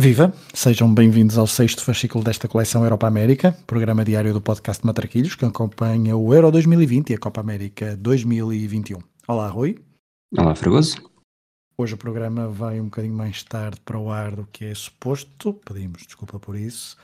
Viva! Sejam bem-vindos ao sexto fascículo desta coleção Europa América, programa diário do podcast Matraquilhos, que acompanha o Euro 2020 e a Copa América 2021. Olá, Rui. Olá, Fragoso. Hoje o programa vai um bocadinho mais tarde para o ar do que é suposto, pedimos desculpa por isso.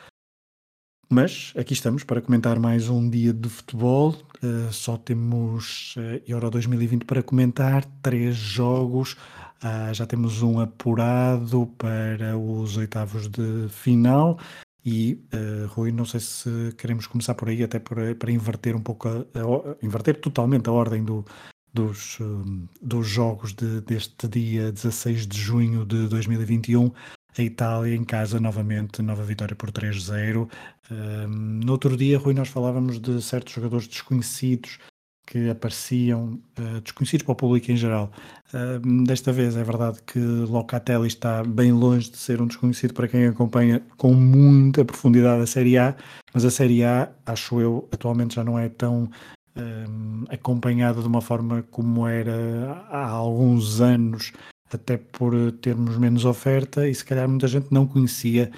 Mas aqui estamos para comentar mais um dia de futebol. Uh, só temos uh, Euro 2020 para comentar, três jogos Uh, já temos um apurado para os oitavos de final. E, uh, Rui, não sei se queremos começar por aí, até para, para inverter um pouco, a, a, inverter totalmente a ordem do, dos, um, dos jogos de, deste dia 16 de junho de 2021. A Itália em casa novamente, nova vitória por 3-0. Um, no outro dia, Rui, nós falávamos de certos jogadores desconhecidos que apareciam uh, desconhecidos para o público em geral. Uh, desta vez é verdade que Locatelli está bem longe de ser um desconhecido para quem acompanha com muita profundidade a Série A, mas a Série A, acho eu, atualmente já não é tão uh, acompanhada de uma forma como era há alguns anos, até por termos menos oferta e se calhar muita gente não conhecia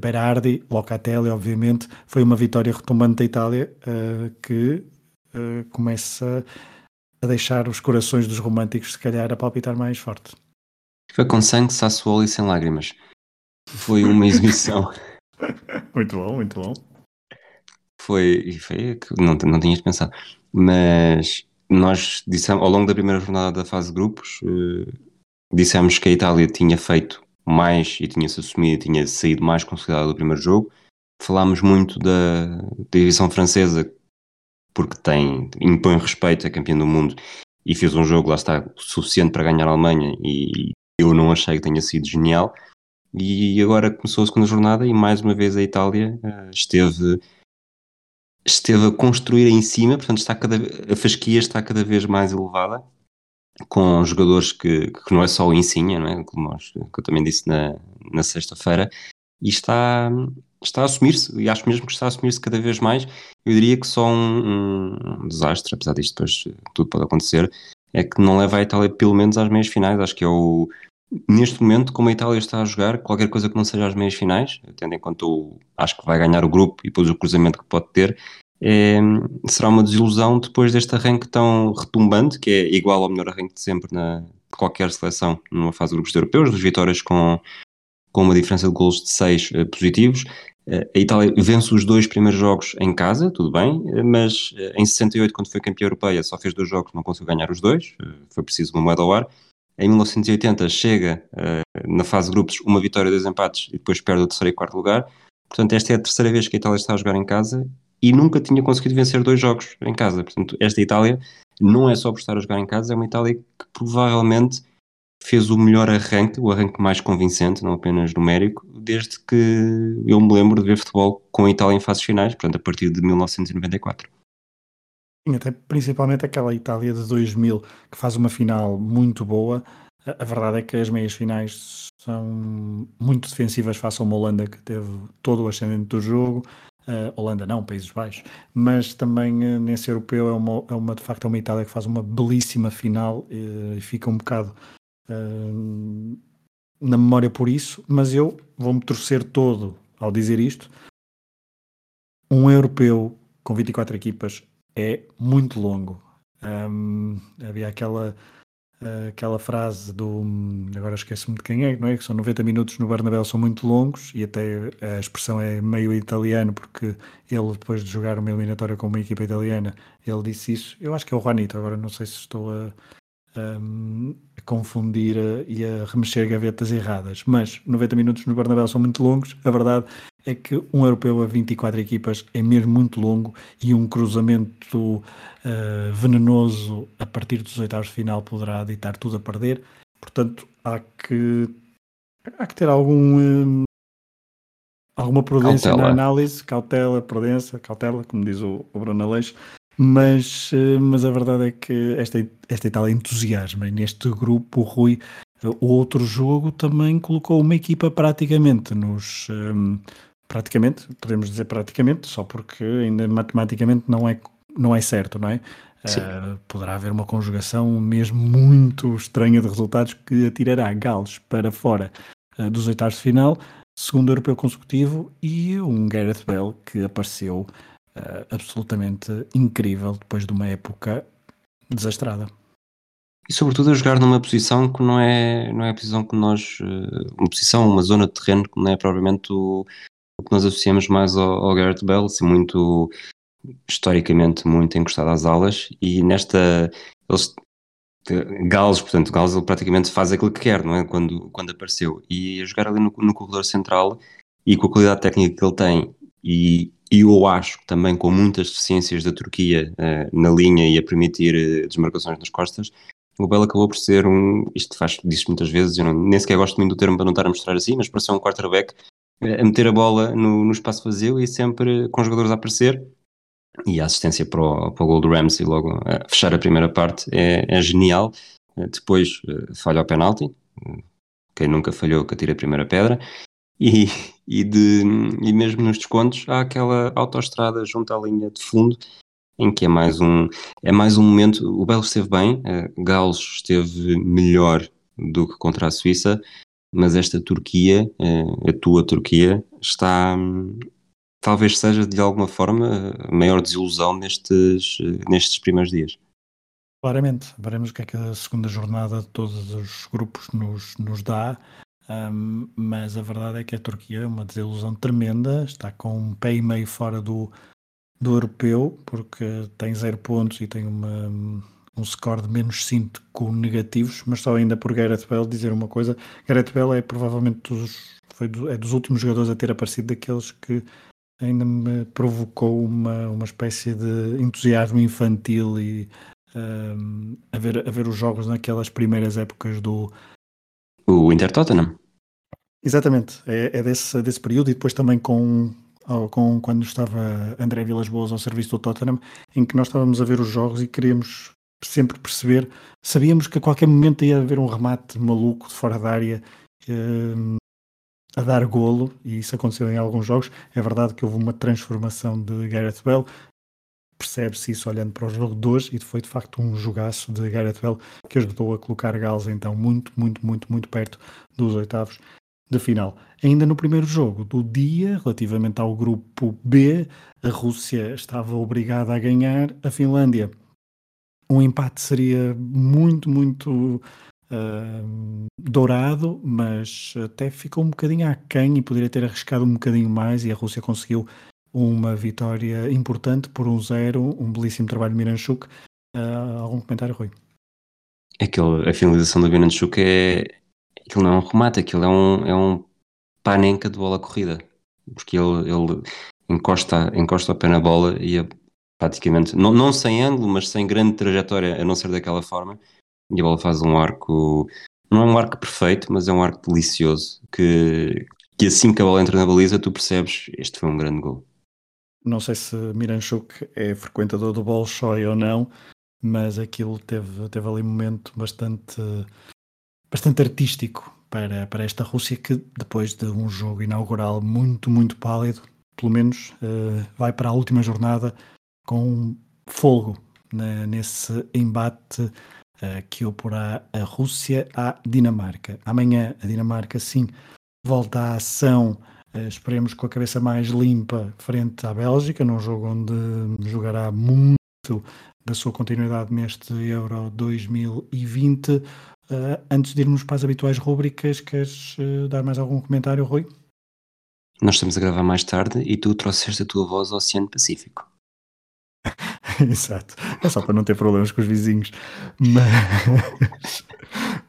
Berardi, Locatelli, obviamente, foi uma vitória retumbante da Itália que uh, começa a deixar os corações dos românticos, se calhar, a palpitar mais forte. Foi com sangue, Sassuolo e sem lágrimas. Foi uma exibição. muito bom, muito bom. Foi, foi não, não tinhas pensado. Mas nós dissemos, ao longo da primeira jornada da fase de grupos, uh, dissemos que a Itália tinha feito mais e tinha-se assumido, tinha saído mais consolidada do primeiro jogo. Falámos muito da, da divisão francesa, porque tem, impõe respeito, é campeão do mundo e fez um jogo, lá está, suficiente para ganhar a Alemanha e eu não achei que tenha sido genial. E agora começou a segunda jornada e mais uma vez a Itália uh, esteve esteve a construir em cima, portanto está cada, a fasquia está cada vez mais elevada com jogadores que, que não é só o Insigne, não é? Como nós, que eu também disse na, na sexta-feira, e está, está a assumir-se, e acho mesmo que está a assumir-se cada vez mais. Eu diria que só um, um, desastre, apesar disto depois tudo pode acontecer, é que não leva a Itália pelo menos às meias finais. Acho que é o. Neste momento, como a Itália está a jogar, qualquer coisa que não seja às meias finais, tendo em conta o. Acho que vai ganhar o grupo e depois o cruzamento que pode ter, é, será uma desilusão depois deste arranque tão retumbante, que é igual ao melhor arranque de sempre na qualquer seleção numa fase de grupos europeus, duas vitórias com, com uma diferença de golos de 6 uh, eh, positivos. Uh, a Itália vence os dois primeiros jogos em casa, tudo bem, uh, mas em 68, quando foi campeã europeia, só fez dois jogos, não conseguiu ganhar os dois, foi preciso uma moeda ao ar. Em 1980 chega na fase de grupos uma vitória, dois empates e depois perde o terceiro e quarto lugar. Portanto, esta é a terceira vez que a Itália está a jogar em casa e nunca tinha conseguido vencer dois jogos em casa. Portanto, esta Itália não é só por estar a jogar em casa, é uma Itália que provavelmente fez o melhor arranque, o arranque mais convincente, não apenas numérico, desde que eu me lembro de ver futebol com a Itália em fases finais, portanto, a partir de 1994. Sim, até principalmente aquela Itália de 2000 que faz uma final muito boa. A, verdade é que as meias finais são muito defensivas face a uma Holanda que teve todo o ascendente do jogo. Uh, Holanda não, Países Baixos, mas também uh, nesse europeu é uma, é uma de facto é uma Itália que faz uma belíssima final uh, e fica um bocado na memória por isso, mas eu vou-me torcer todo ao dizer isto. Um europeu com 24 equipas é muito longo. Um, havia aquela aquela frase do agora esqueço-me de quem é, não é? Que são 90 minutos no Bernabéu são muito longos e até a expressão é meio italiano porque ele depois de jogar uma eliminatória com uma equipa italiana ele disse isso, eu acho que é o Juanito agora não sei se estou a, a confundir a, e a remexer gavetas erradas. Mas 90 minutos no Bernabéu são muito longos. A verdade é que um europeu a 24 equipas é mesmo muito longo e um cruzamento uh, venenoso a partir dos oitavos de final poderá deitar tudo a perder. Portanto, há que, há que ter algum, um, alguma prudência Cautela. na análise, cautela, prudência, cautela, como diz o, o Bruno Aleixo, mas, eh, mas a verdade é que esta, esta Itália entusiasma e neste grupo o Rui, o outro jogo também colocou uma equipa praticamente nos ehm, praticamente, podemos dizer praticamente, só porque ainda matematicamente não é, não é certo, não é? Eh, poderá haver uma conjugação mesmo muito estranha de resultados que atirará Gales para fora eh, dos oitavos de final, segundo europeu consecutivo e um Gareth Bale que apareceu eh, absolutamente incrível depois de uma época desastrada. E sobretudo a jogar numa posição que não é, não é a posição que nós. eh, Uma posição, uma zona de terreno que não é propriamente o, o que nós associamos mais ao, ao Gareth Bale, assim, muito historicamente muito encostado às alas e nesta eles Gales, portanto, Gales ele praticamente faz aquilo que quer, não é? Quando, quando apareceu. E a jogar ali no, no corredor central e com a qualidade técnica que ele tem, e, e eu acho que também com muitas deficiências da Turquia eh, na linha e a permitir eh, desmarcações nas costas, o Bell acabou por ser um. Isto faz, diz muitas vezes, eu não, nem sequer gosto muito do termo para não estar a mostrar assim, mas para ser um quarterback eh, a meter a bola no, no espaço vazio e sempre com os jogadores a aparecer. E a assistência para o, para o gol do Ramsey logo a fechar a primeira parte é, é genial. Depois falha o penalti. Quem nunca falhou que atira a primeira pedra. E, e, de, e mesmo nos descontos há aquela autoestrada junto à linha de fundo em que é mais um é mais um momento. O Belo esteve bem eh, Gales esteve melhor do que contra a Suíça mas esta Turquia eh, a tua Turquia está talvez seja de alguma forma a maior desilusão nestes eh, nestes primeiros dias. Claramente, veremos o que é que a segunda jornada de todos os grupos nos, nos dá, ahm, mas a verdade é que a Turquia é uma desilusão tremenda, está com um pé e meio fora do, do europeu, porque tem zero pontos e tem uma, um score de menos 5 negativos, mas só ainda por Gareth Bale dizer uma coisa, Gareth Bale é provavelmente dos, foi do- é dos últimos jogadores a ter aparecido daqueles que ainda me provocou uma, uma espécie de entusiasmo infantil e um, a, ver, a ver os jogos naquelas primeiras épocas do. O Inter Tottenham. Exatamente, é, é desse, desse período e depois também com, com quando estava André Vilas Boas ao serviço do Tottenham, em que nós estávamos a ver os jogos e queríamos sempre perceber, sabíamos que a qualquer momento ia haver um remate maluco de fora da área um, a dar golo, e isso aconteceu em alguns jogos. É verdade que houve uma transformação de Gareth Bale, percebe-se isso olhando para o jogo de hoje e foi de facto um jogaço de Gareth Bale que ajudou a colocar Gales então muito, muito, muito, muito perto dos oitavos de final. Ainda no primeiro jogo do dia, relativamente ao grupo B, a Rússia estava obrigada a ganhar a Finlândia. Um empate seria muito, muito ah, dourado, mas até ficou um bocadinho aquém e poderia ter arriscado um bocadinho mais e a Rússia conseguiu uma vitória importante por um zero, um belíssimo trabalho de Miranchuk. Ah, algum comentário, Rui? Aquele, a finalização do Bianchuk é aquilo não é um remate, aquilo é um, é um panenca de bola corrida porque ele, ele encosta, encosta o pé na bola e é praticamente, não, não sem ângulo, mas sem grande trajetória, a não ser daquela forma, e a bola faz um arco, não é um arco perfeito, mas é um arco delicioso, que, que assim que a bola entra na baliza, tu percebes, este foi um grande gol. Não sei se Miranchuk é frequentador do Bolshoi ou não, mas aquilo teve, teve ali um momento bastante, bastante artístico para, para esta Rússia que depois de um jogo inaugural muito, muito pálido, pelo menos eh, vai para a última jornada com fogo né, nesse embate eh, que oporá a Rússia à Dinamarca. Amanhã a Dinamarca sim volta à ação, esperemos com a cabeça mais limpa frente à Bélgica, num jogo onde jogará muito da sua continuidade neste Euro 2020. Uh, antes de irmos para as habituais rúbricas, queres uh, dar mais algum comentário, Rui? Nós estamos a gravar mais tarde e tu trouxeste a tua voz ao Oceano Pacífico. Exato. É só para não ter problemas com os vizinhos. Mas,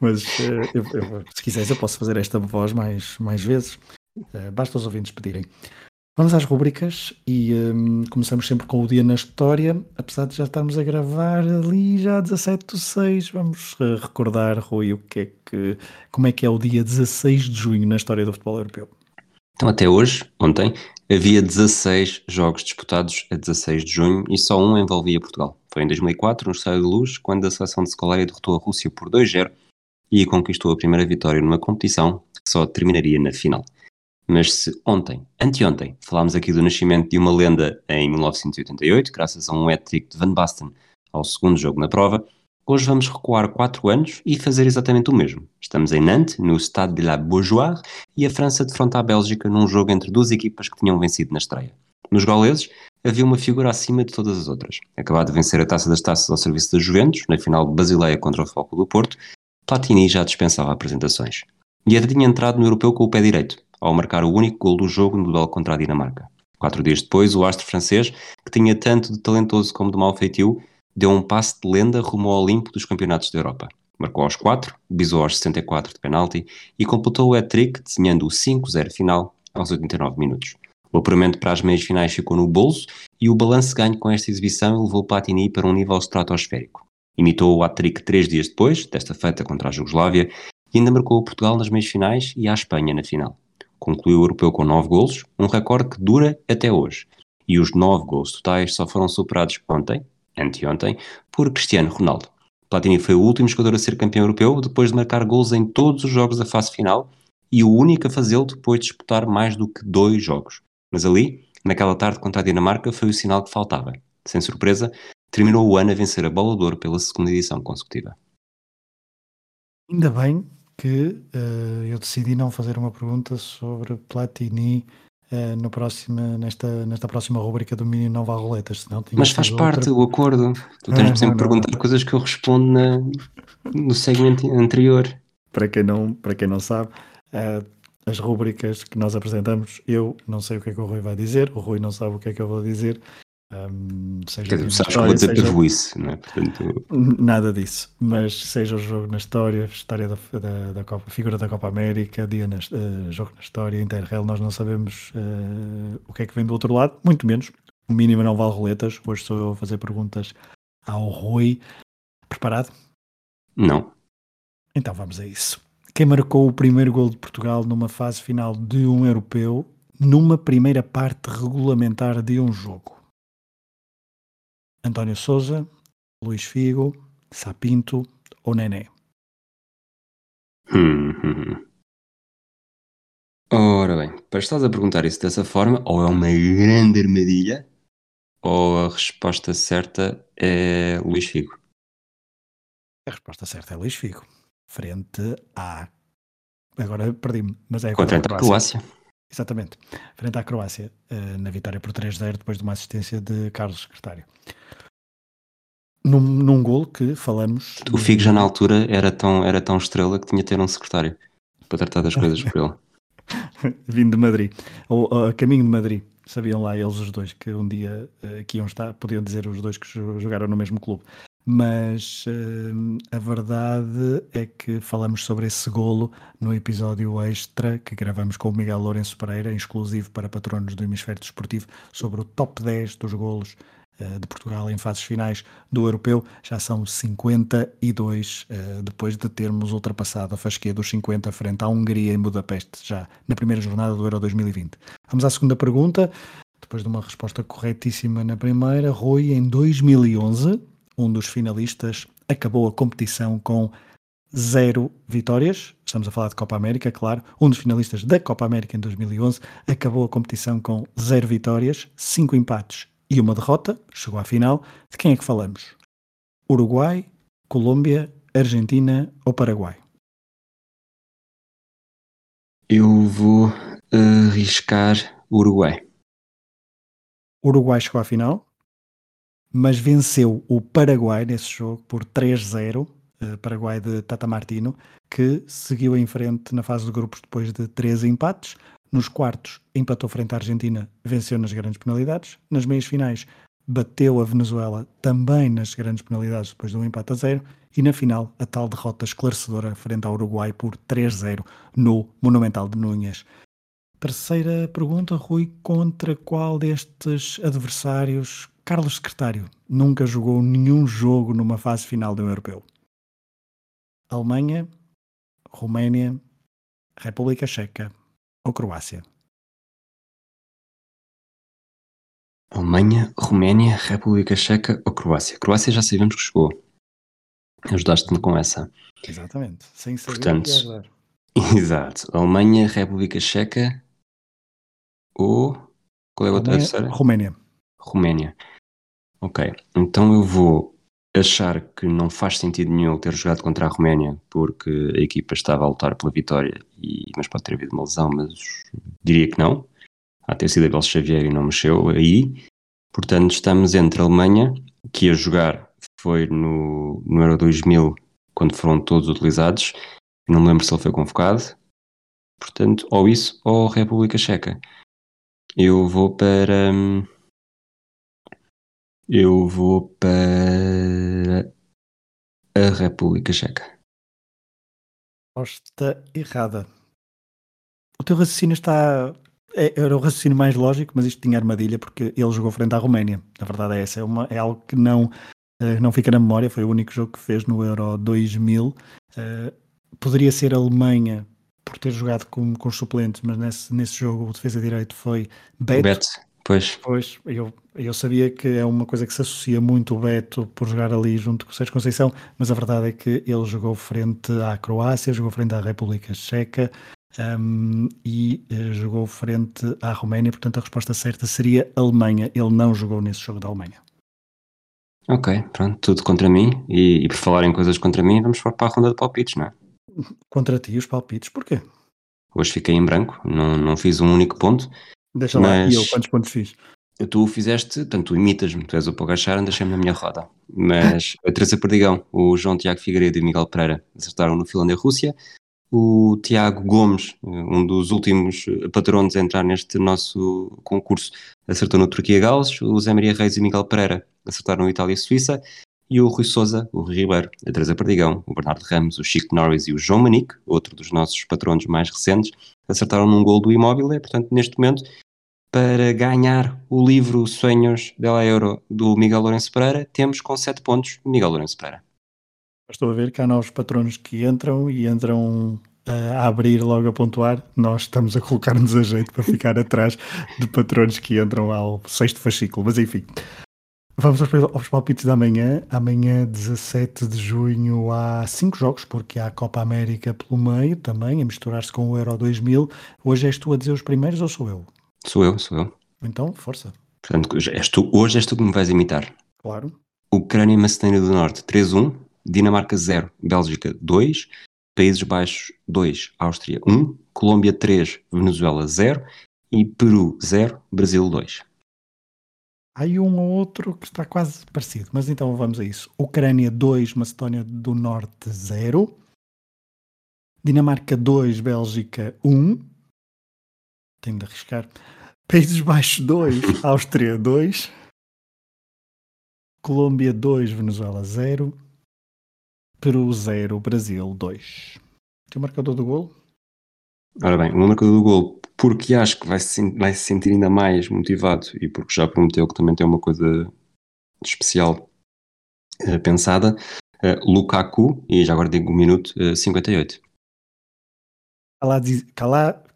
mas eu, eu, se quiseres, eu posso fazer esta voz mais, mais vezes. Basta os ouvintes pedirem. Vamos às rubricas e um, começamos sempre com o dia na história. Apesar de já estarmos a gravar ali já 17 de 6, vamos uh, recordar, Rui, o que é que, como é que é o dia 16 de junho na história do futebol europeu. Então, até hoje, ontem, havia 16 jogos disputados a 16 de junho e só um envolvia Portugal. Foi em 2004, no Estádio de Luz, quando a seleção de Scolari derrotou a Rússia por 2-0 e conquistou a primeira vitória numa competição que só terminaria na final. Mas se ontem, anteontem, falámos aqui do nascimento de uma lenda em 1988, graças a um hat-trick de Van Basten ao segundo jogo na prova, hoje vamos recuar 4 anos e fazer exatamente o mesmo. Estamos em Nantes, no Stade de la Beaujoire, e a França defronta a Bélgica num jogo entre duas equipas que tinham vencido na estreia. Nos gauleses, havia uma figura acima de todas as outras. Acabado de vencer a Taça das Taças ao serviço da Juventus, na final de Basileia contra o Foco do Porto, Platini já dispensava apresentações. E até tinha entrado no europeu com o pé direito, ao marcar o único gol do jogo no duelo contra a Dinamarca. Quatro dias depois, o astro francês, que tinha tanto de talentoso como de mau feitio, deu um passe de lenda rumo ao Olimpo dos campeonatos da Europa. Marcou aos 4, bisou aos 64 de penalti e completou o hat-trick desenhando o 5-0 final aos 89 minutos. O apuramento para as meias finais ficou no bolso e o balanço ganho com esta exibição levou Platini para um nível estratosférico. Imitou o hat-trick três dias depois, desta feita contra a Jugoslávia, e ainda marcou Portugal nas meias finais e a Espanha na final. Concluiu o europeu com 9 golos, um recorde que dura até hoje. E os 9 gols totais só foram superados ontem, anteontem, por Cristiano Ronaldo. Platini foi o último jogador a ser campeão europeu depois de marcar gols em todos os jogos da fase final e o único a fazê-lo depois de disputar mais do que dois jogos. Mas ali, naquela tarde contra a Dinamarca, foi o sinal que faltava. Sem surpresa, terminou o ano a vencer a Bola de Ouro pela segunda edição consecutiva. Ainda bem que uh, eu decidi não fazer uma pergunta sobre Platini uh, no próxima, nesta, nesta próxima rubrica do Mini Nova Roletas. Senão Mas faz parte do acordo. Tu tens sempre ah, perguntar não. coisas que eu respondo na, no segmento anterior. Para quem não, para quem não sabe, uh, as rubricas que nós apresentamos, eu não sei o que é que o Rui vai dizer, o Rui não sabe o que é que eu vou dizer. Um, seja Quer dizer, sabes que vou dizer seja... perruice, não é? Portanto... Nada disso, mas seja o jogo na história, história da, da, da Copa, figura da Copa América, dia na, uh, jogo na história, Interrail, nós não sabemos uh, o que é que vem do outro lado, muito menos. O mínimo não vale roletas. Hoje sou eu a fazer perguntas ao Rui. Preparado? Não. Então vamos a isso. Quem marcou o primeiro gol de Portugal numa fase final de um europeu numa primeira parte regulamentar de um jogo? António Souza, Luís Figo, Sapinto ou Nené? Hum, hum, hum. Ora bem, para estás a perguntar isso dessa forma, ou é uma grande armadilha, ou a resposta certa é Luís Figo. A resposta certa é Luís Figo. Frente a. Agora perdi-me, mas é contra a Croácia. Croácia. Exatamente. Frente à Croácia, eh, na vitória por 3-0, depois de uma assistência de Carlos Secretário. Num, num gol que falamos. O Figo já na altura era tão, era tão estrela que tinha de ter um secretário para tratar das coisas por ele. Vindo de Madrid, ou, ou, a caminho de Madrid. Sabiam lá eles os dois que um dia uh, que iam estar, podiam dizer os dois que jogaram no mesmo clube. Mas uh, a verdade é que falamos sobre esse golo no episódio extra que gravamos com o Miguel Lourenço Pereira, exclusivo para patronos do Hemisfério Desportivo, sobre o top 10 dos golos uh, de Portugal em fases finais do Europeu. Já são 52 uh, depois de termos ultrapassado a fasquia dos 50 frente à Hungria em Budapeste, já na primeira jornada do Euro 2020. Vamos à segunda pergunta. Depois de uma resposta corretíssima na primeira, Rui, em 2011 um dos finalistas, acabou a competição com zero vitórias. Estamos a falar de Copa América, claro. Um dos finalistas da Copa América em 2011 acabou a competição com zero vitórias, cinco empates e uma derrota. Chegou à final. De quem é que falamos? Uruguai, Colômbia, Argentina ou Paraguai? Eu vou arriscar Uruguai. Uruguai chegou à final? Mas venceu o Paraguai nesse jogo por 3-0, uh, eh, Paraguai de Tata Martino, que seguiu em frente na fase de grupos depois de três empates. Nos quartos, empatou frente à Argentina, venceu nas grandes penalidades. Nas meias finais, bateu a Venezuela também nas grandes penalidades depois de um empate a zero. E na final, a tal derrota esclarecedora frente ao Uruguai por 3-0 no Monumental de Núñez. Terceira pergunta, Rui, contra qual destes adversários Carlos Secretário nunca jogou nenhum jogo numa fase final de um europeu. Alemanha, Roménia, República Checa ou Croácia? Alemanha, Roménia, República Checa ou Croácia? Croácia já sabemos que chegou. Ajudaste-me com essa. Exatamente. Sem saber é Portanto, Exato. Alemanha, República Checa ou. Qual é a outra? Roménia. Roménia. Ok. Então eu vou achar que não faz sentido nenhum ter jogado contra a Roménia porque a equipa estava a lutar pela vitória, e, mas pode ter havido uma lesão, mas diria que não. Há ter sido Abel Xavier e não mexeu aí. Portanto, estamos entre a Alemanha, que ia jogar foi no, no Euro 2000, quando foram todos utilizados. Não me lembro se ele foi convocado. Portanto, ou isso ou República Checa. Eu vou para. hum, Eu vou para. A República Checa. Resposta errada. O teu raciocínio está. é- Era o raciocínio mais lógico, mas isto tinha armadilha porque ele jogou frente à Roménia. A verdade é essa. É, uma- é algo que não, eh, não fica na memória. Foi o único jogo que fez no Euro 2000. Eh, poderia ser a Alemanha por ter jogado com, com os suplentes, mas nesse, nesse jogo o defesa direito foi Beto. Beto, pois. Pois, eu, eu sabia que é uma coisa que se associa muito o Beto por jogar ali junto com o Sérgio Conceição, mas a verdade é que ele jogou frente à Croácia, jogou frente à República Checa hum, e eh, jogou frente à Roménia, portanto a resposta certa seria Alemanha. Ele não jogou nesse jogo da Alemanha. Ok, pronto, tudo contra mim. E, e por falar em coisas contra mim, vamos para a ronda de palpites, não é? Contra ti, os palpites, porquê? Hoje fiquei em branco, não, não fiz um único ponto. Deixa lá, Mas- e eu quantos pontos fiz? Tu fizeste, tanto tu imitas-me, tu és o Pogachar, deixei-me na minha roda. Mas a Teresa Perdigão, o João Tiago Figueiredo e o Miguel Pereira acertaram no Finlândia-Rússia. O Tiago Gomes, um dos últimos patronos a entrar neste nosso concurso, acertou no Turquia-Gales. O Zé Maria Reis e o Miguel Pereira acertaram no Itália-Suíça. E o Rui Souza, o Rui Ribeiro, a Teresa Perdigão, o Bernardo Ramos, o Chico Norris e o João Manique, outro dos nossos patronos mais recentes, acertaram num gol do Imóvel. Portanto, neste momento, para ganhar o livro Sonhos dela Euro do Miguel Lourenço Pereira, temos com 7 pontos Miguel Lourenço Pereira. Estou a ver que há novos patronos que entram e entram eh, a abrir logo a pontuar. Nós estamos a colocar-nos a jeito para ficar atrás de patronos que entram ao sexto fascículo. Mas enfim, vamos aos, aos palpites da manhã. Amanhã, 17 de junho, há cinco jogos, porque há a Copa América pelo meio também, a misturar-se com o Euro 2000. Hoje és tu a dizer os primeiros ou sou eu? Sou eu, sou eu. Então, força. Portanto, és tu, hoje és tu que me vais imitar. Claro. Ucrânia e Macedônia do Norte 3-1, Dinamarca 0, Bélgica 2, Países Baixos 2, Áustria 1, Colômbia 3, Venezuela 0 e Peru 0, Brasil 2. Há um ou outro que está quase parecido, mas então vamos a isso. Ucrânia 2, Macedónia do Norte 0. Dinamarca 2, Bélgica 1. Tenho de arriscar. Países Baixos 2, Áustria 2. Colômbia 2, Venezuela 0. Peru 0, Brasil 2. Tem o marcador do golo? Ora bem, o marcador do gol, porque acho que vai se, vai se sentir ainda mais motivado e porque já prometeu que também tem uma coisa especial eh, pensada, eh, Lukaku, e já agora digo um minuto, eh, 58.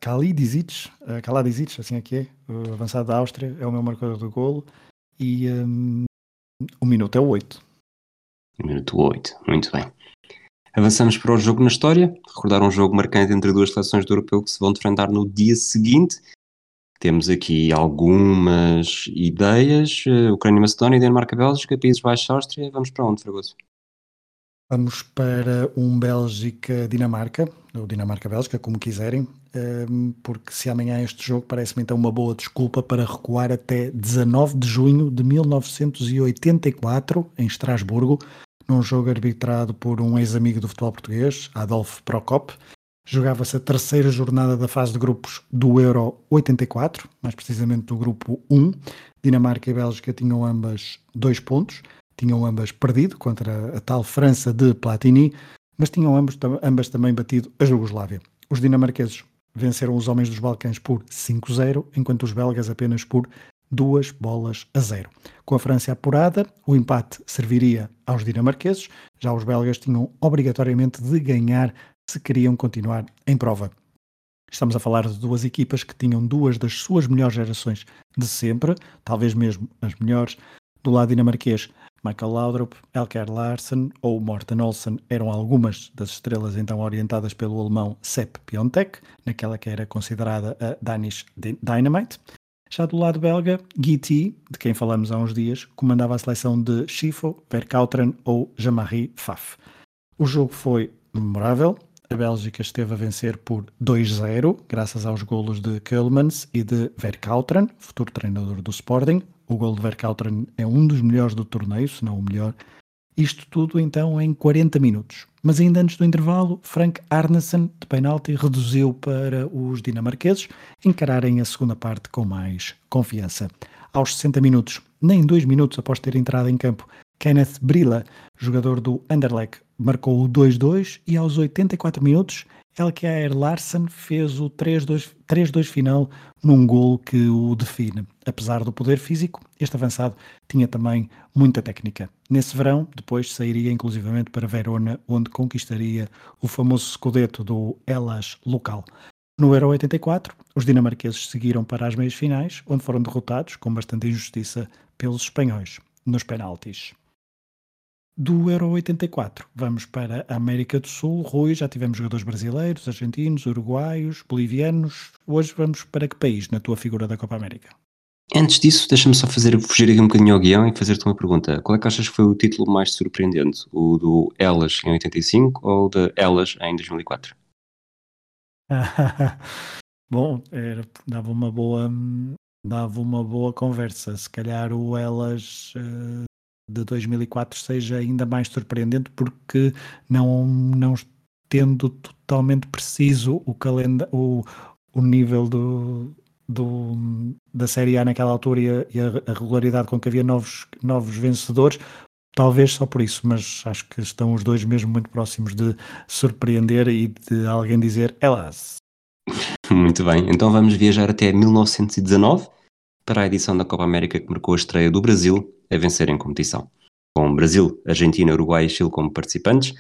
Kalidizic, eh, Kaladizic, assim é que é, avançado da Áustria, é o meu marcador do golo. E hum, o minuto é o 8. Minuto 8, muito bem. Avançamos para o jogo na história. Recordar um jogo marcante entre duas seleções do europeu que se vão defrontar no dia seguinte. Temos aqui algumas ideias: eh, Ucrânia, Macedónia, Dinamarca, Bélgica, Países Baixos, Áustria. Vamos para onde, Fragoso? Vamos para um Bélgica-Dinamarca, ou Dinamarca-Bélgica, como quiserem, hum, porque se amanhã este jogo parece-me então uma boa desculpa para recuar até 19 de junho de 1984, em Estrasburgo, num jogo arbitrado por um ex-amigo do futebol português, Adolfo Procop. Jogava-se a terceira jornada da fase de grupos do Euro 84, mais precisamente do grupo 1. Dinamarca e Bélgica tinham ambas dois pontos tinham ambas perdido contra a tal França de Platini, mas tinham ambas também batido a Jugoslávia. Os dinamarqueses venceram os homens dos Balcãs por 5-0, enquanto os belgas apenas por duas bolas a zero. Com a França apurada, o empate serviria aos dinamarqueses, já os belgas tinham obrigatoriamente de ganhar se queriam continuar em prova. Estamos a falar de duas equipas que tinham duas das suas melhores gerações de sempre, talvez mesmo as melhores. Do lado dinamarquês, Michael Laudrup, Elker Larsen ou Morten Olsen eram algumas das estrelas então orientadas pelo alemão Sepp Piontek, naquela que era considerada a Danish Dynamite. Já do lado belga, Guy T, de quem falamos há uns dias, comandava a seleção de Schifo, Verkauteren ou Jamari Faf. O jogo foi memorável. A Bélgica esteve a vencer por 2-0, graças aos golos de Keulmans e de Verkauteren, futuro treinador do Sporting. O gol de Verkauteren é um dos melhores do torneio, se não o melhor. Isto tudo então em 40 minutos. Mas ainda antes do intervalo, Frank Arnesen, de penalti, reduziu para os dinamarqueses encararem a segunda parte com mais confiança. Aos 60 minutos, nem dois minutos após ter entrado em campo, Kenneth Brilla, jogador do Anderlecht, marcou o 2-2 e aos 84 minutos Elkjaer Larsen fez o 3-2 final num gol que o define. Apesar do poder físico, este avançado tinha também muita técnica. Nesse verão, depois sairia inclusivamente para Verona, onde conquistaria o famoso Scudetto do Elas local. No Euro 84, os dinamarqueses seguiram para as meias finais, onde foram derrotados com bastante injustiça pelos espanhóis, nos penaltis. Do Euro 84, vamos para a América do Sul. Rui, já tivemos jogadores brasileiros, argentinos, uruguaios, bolivianos. Hoje vamos para que país na tua figura da Copa América? Antes disso, deixa-me só fazer, fugir aqui um bocadinho ao guião e fazer-te uma pergunta. Qual é que achas que foi o título mais surpreendente? O do Elas em 85 ou o de Elas em 2004? Bom, era, dava uma boa dava uma boa conversa. Se calhar o Elas uh, de 2004 seja ainda mais surpreendente porque não, não tendo totalmente preciso o, calenda, o, o nível do, do, da Série A naquela altura e a, e a, regularidade com que havia novos, novos vencedores, talvez só por isso, mas acho que estão os dois mesmo muito próximos de surpreender e de alguém dizer elas. Muito bem, então vamos viajar até 1919 para a edição da Copa América que marcou a estreia do Brasil a vencer em competição. Com Brasil, Argentina, Uruguai e Chile como participantes,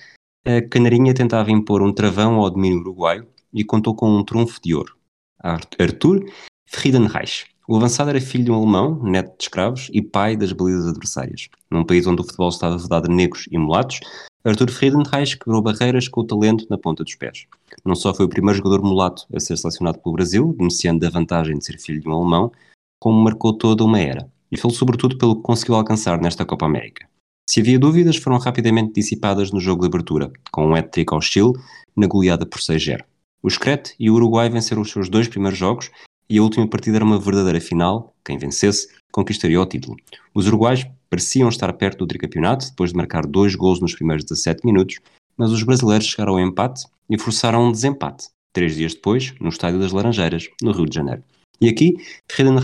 a Canarinha tentava impor um travão ao domínio uruguaio e contou com um trunfo de ouro, Arthur Friedenreich. O avançado era filho de um alemão, neto de escravos e pai das balizas adversárias. Num país onde o futebol estava vedado a negros e mulatos, Arthur Friedenreich quebrou barreiras com o talento na ponta dos pés. Não só foi o primeiro jogador mulato a ser selecionado pelo Brasil, beneficiando da vantagem de ser filho de um alemão, como marcou toda uma era e fez sobretudo pelo que conseguiu alcançar nesta Copa América. Se havia dúvidas, foram rapidamente dissipadas no jogo de abertura, com um hat-trick ao Chile na goleada por 6-0. O Screte e o Uruguai venceram os seus dois primeiros jogos e a última partida era uma verdadeira final, quem vencesse conquistaria o título. Os uruguais pareciam estar perto do tricampeonato depois de marcar dois gols nos primeiros 17 minutos, mas os brasileiros chegaram ao empate e forçaram um desempate, três dias depois, no Estádio das Laranjeiras, no Rio de Janeiro. E aqui,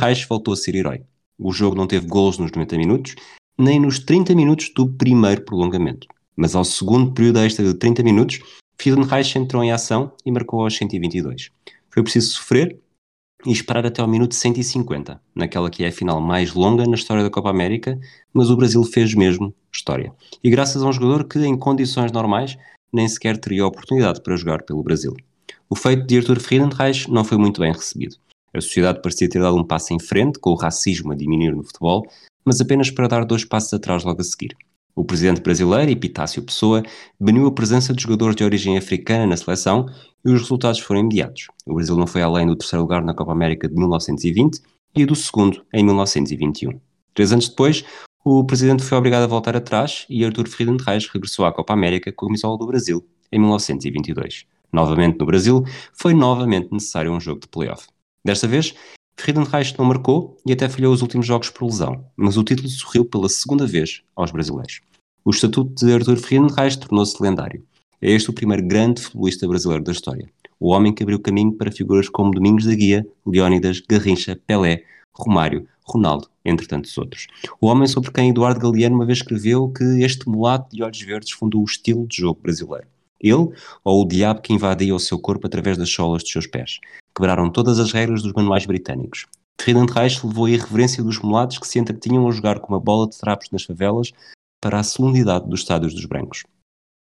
Reich voltou a ser herói. O jogo não teve gols nos 90 minutos, nem nos 30 minutos do primeiro prolongamento. Mas ao segundo período extra de 30 minutos, Friedenreich entrou em ação e marcou aos 122. Foi preciso sofrer e esperar até ao minuto 150, naquela que é a final mais longa na história da Copa América, mas o Brasil fez mesmo história. E graças a um jogador que, em condições normais, nem sequer teria oportunidade para jogar pelo Brasil. O feito de Arthur Friedenreich não foi muito bem recebido. A sociedade parecia ter dado um passo em frente, com o racismo a diminuir no futebol, mas apenas para dar dois passos atrás logo a seguir. O presidente brasileiro, Epitácio Pessoa, baniu a presença de jogadores de origem africana na seleção e os resultados foram imediatos. O Brasil não foi além do terceiro lugar na Copa América de 1920 e do segundo em 1921. Três anos depois, o presidente foi obrigado a voltar atrás e Artur Friedenreich regressou à Copa América com a camisola do Brasil em 1922. Novamente no Brasil, foi novamente necessário um jogo de playoff. Desta vez, Friedenreich não marcou e até falhou os últimos jogos por lesão, mas o título sorriu pela segunda vez aos brasileiros. O estatuto de Arthur Friedenreich tornou-se lendário. É este o primeiro grande futebolista brasileiro da história. O homem que abriu caminho para figuras como Domingos da Guia, Leónidas, Garrincha, Pelé, Romário, Ronaldo, entre tantos outros. O homem sobre quem Eduardo Galeano uma vez escreveu que este mulato de olhos verdes fundou o estilo de jogo brasileiro. Ele ou o diabo que invadia o seu corpo através das solas dos seus pés quebraram todas as regras dos manuais britânicos. Reich levou a irreverência dos mulatos que se entretinham a jogar com uma bola de trapos nas favelas para a solenidade dos estádios dos brancos.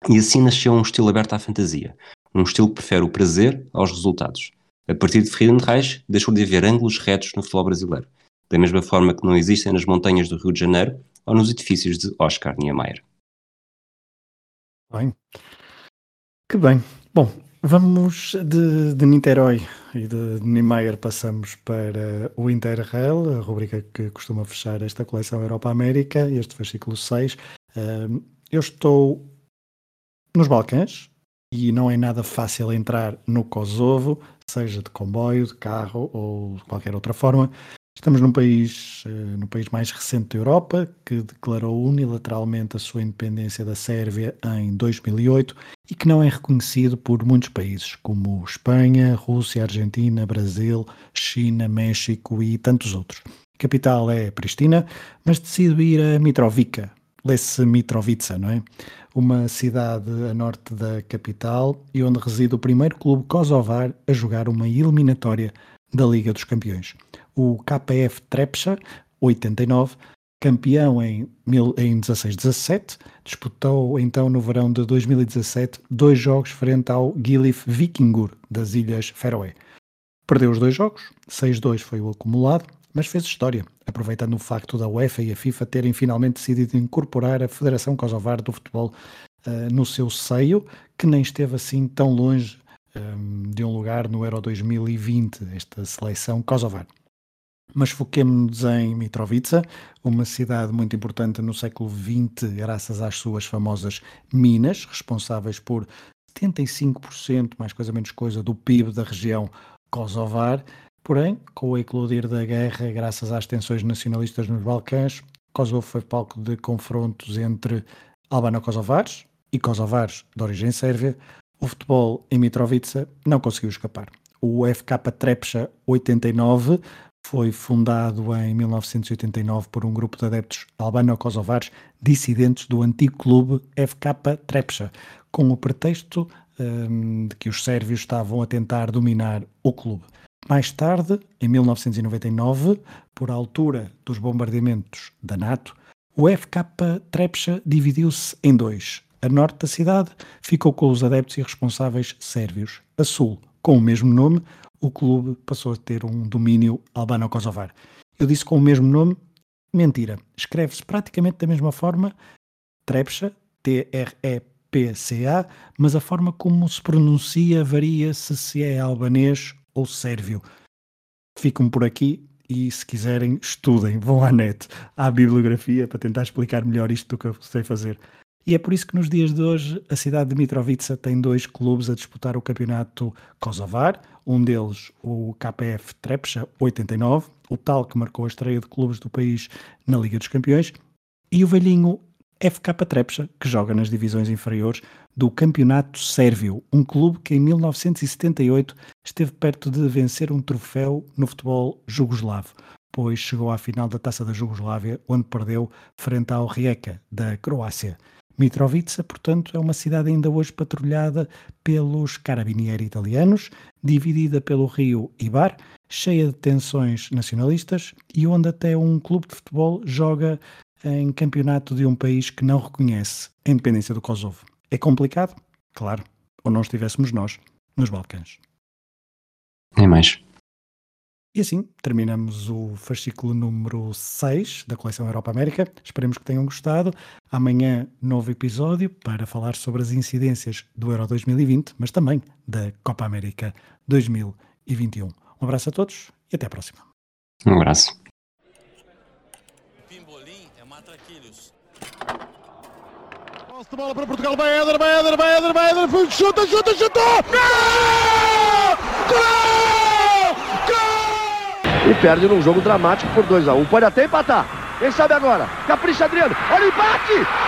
E assim nasceu um estilo aberto à fantasia, um estilo que prefere o prazer aos resultados. A partir de de Reis, deixou de haver ângulos retos no futebol brasileiro, da mesma forma que não existem nas montanhas do Rio de Janeiro ou nos edifícios de Oscar Niemeyer. Bem, que bem. Bom, vamos de, de Niterói e de, Niemeyer passamos para o Interrail, a rubrica que costuma fechar esta coleção Europa-América, este versículo 6. Uh, eu estou nos Balcãs e não é nada fácil entrar no Kosovo, seja de comboio, de carro ou de qualquer outra forma. Estamos num país, uh, no país mais recente da Europa, que declarou unilateralmente a sua independência da Sérvia em 2008 e que não é reconhecido por muitos países, como Espanha, Rússia, Argentina, Brasil, China, México e tantos outros. A capital é Pristina, mas decido ir a Mitrovica, lê-se Mitrovica, não é? Uma cidade a norte da capital e onde reside o primeiro clube kosovar a jogar uma eliminatória da Liga dos Campeões. O KPF Trepcha, 89, campeão em, em 16-17, disputou então no verão de 2017 dois jogos frente ao Gilif Vikingur das Ilhas Feroé. Perdeu os dois jogos, 6-2 foi o acumulado, mas fez história, aproveitando o facto da UEFA e a FIFA terem finalmente decidido incorporar a Federação Kosovar do Futebol uh, no seu seio, que nem esteve assim tão longe um, de um lugar no Euro 2020, esta seleção kosovar. Mas foquemos-nos em Mitrovica, uma cidade muito importante no século XX, graças às suas famosas minas, responsáveis por 75%, mais coisa menos coisa, do PIB da região kosovar. Porém, com o eclodir da guerra, graças às tensões nacionalistas nos Balcãs, Kosovo foi palco de confrontos entre albano-kosovares e kosovares de origem sérvia, o futebol em Mitrovica não conseguiu escapar. O FK Trepcha 89 foi fundado em 1989 por um grupo de adeptos albano-kosovares dissidentes do antigo clube FK Trepcha, com o pretexto um, de que os sérvios estavam a tentar dominar o clube. Mais tarde, em 1999, por altura dos bombardeamentos da NATO, o FK Trepcha dividiu-se em dois, a norte da cidade ficou com os adeptos e responsáveis sérvios. A sul, com o mesmo nome, o clube passou a ter um domínio albano-kosovar. Eu disse com o mesmo nome? Mentira. Escreve-se praticamente da mesma forma, Trepcha, T-R-E-P-C-A, mas a forma como se pronuncia varia se se é albanês ou sérvio. Ficam por aqui e se quiserem estudem, vão à net, à bibliografia para tentar explicar melhor isto do que eu sei fazer. E é por isso que nos dias de hoje a cidade de Mitrovica tem dois clubes a disputar o campeonato kosovar, um deles o KPF Trepcha 89, o tal que marcou a estreia de clubes do país na Liga dos Campeões, e o velhinho FK Trepcha, que joga nas divisões inferiores do Campeonato Sérvio, um clube que em 1978 esteve perto de vencer um troféu no futebol jugoslavo, pois chegou à final da Taça da Jugoslávia, onde perdeu frente ao Rijeka, da Croácia. Mitrovica, portanto, é uma cidade ainda hoje patrulhada pelos carabinieri italianos, dividida pelo rio Ibar, cheia de tensões nacionalistas e onde até um clube de futebol joga em campeonato de um país que não reconhece a independência do Kosovo. É complicado? Claro. Ou não estivéssemos nós nos Balcãs. Nem mais. E assim terminamos o fascículo número 6 da coleção Europa América. Esperemos que tenham gostado. Amanhã, novo episódio para falar sobre as incidências do Euro 2020, mas também da Copa América 2021. Um abraço a todos e até a próxima. Um abraço. Pimbolim é matraquilhos. Posse de bola para Portugal, vai Éder, vai Éder, vai Éder, vai Éder, chuta, chuta, chuta! Gol! Gol! E perde num jogo dramático por 2 a 1 um. Pode até empatar. Quem sabe agora? Capricha Adriano. Olha o empate!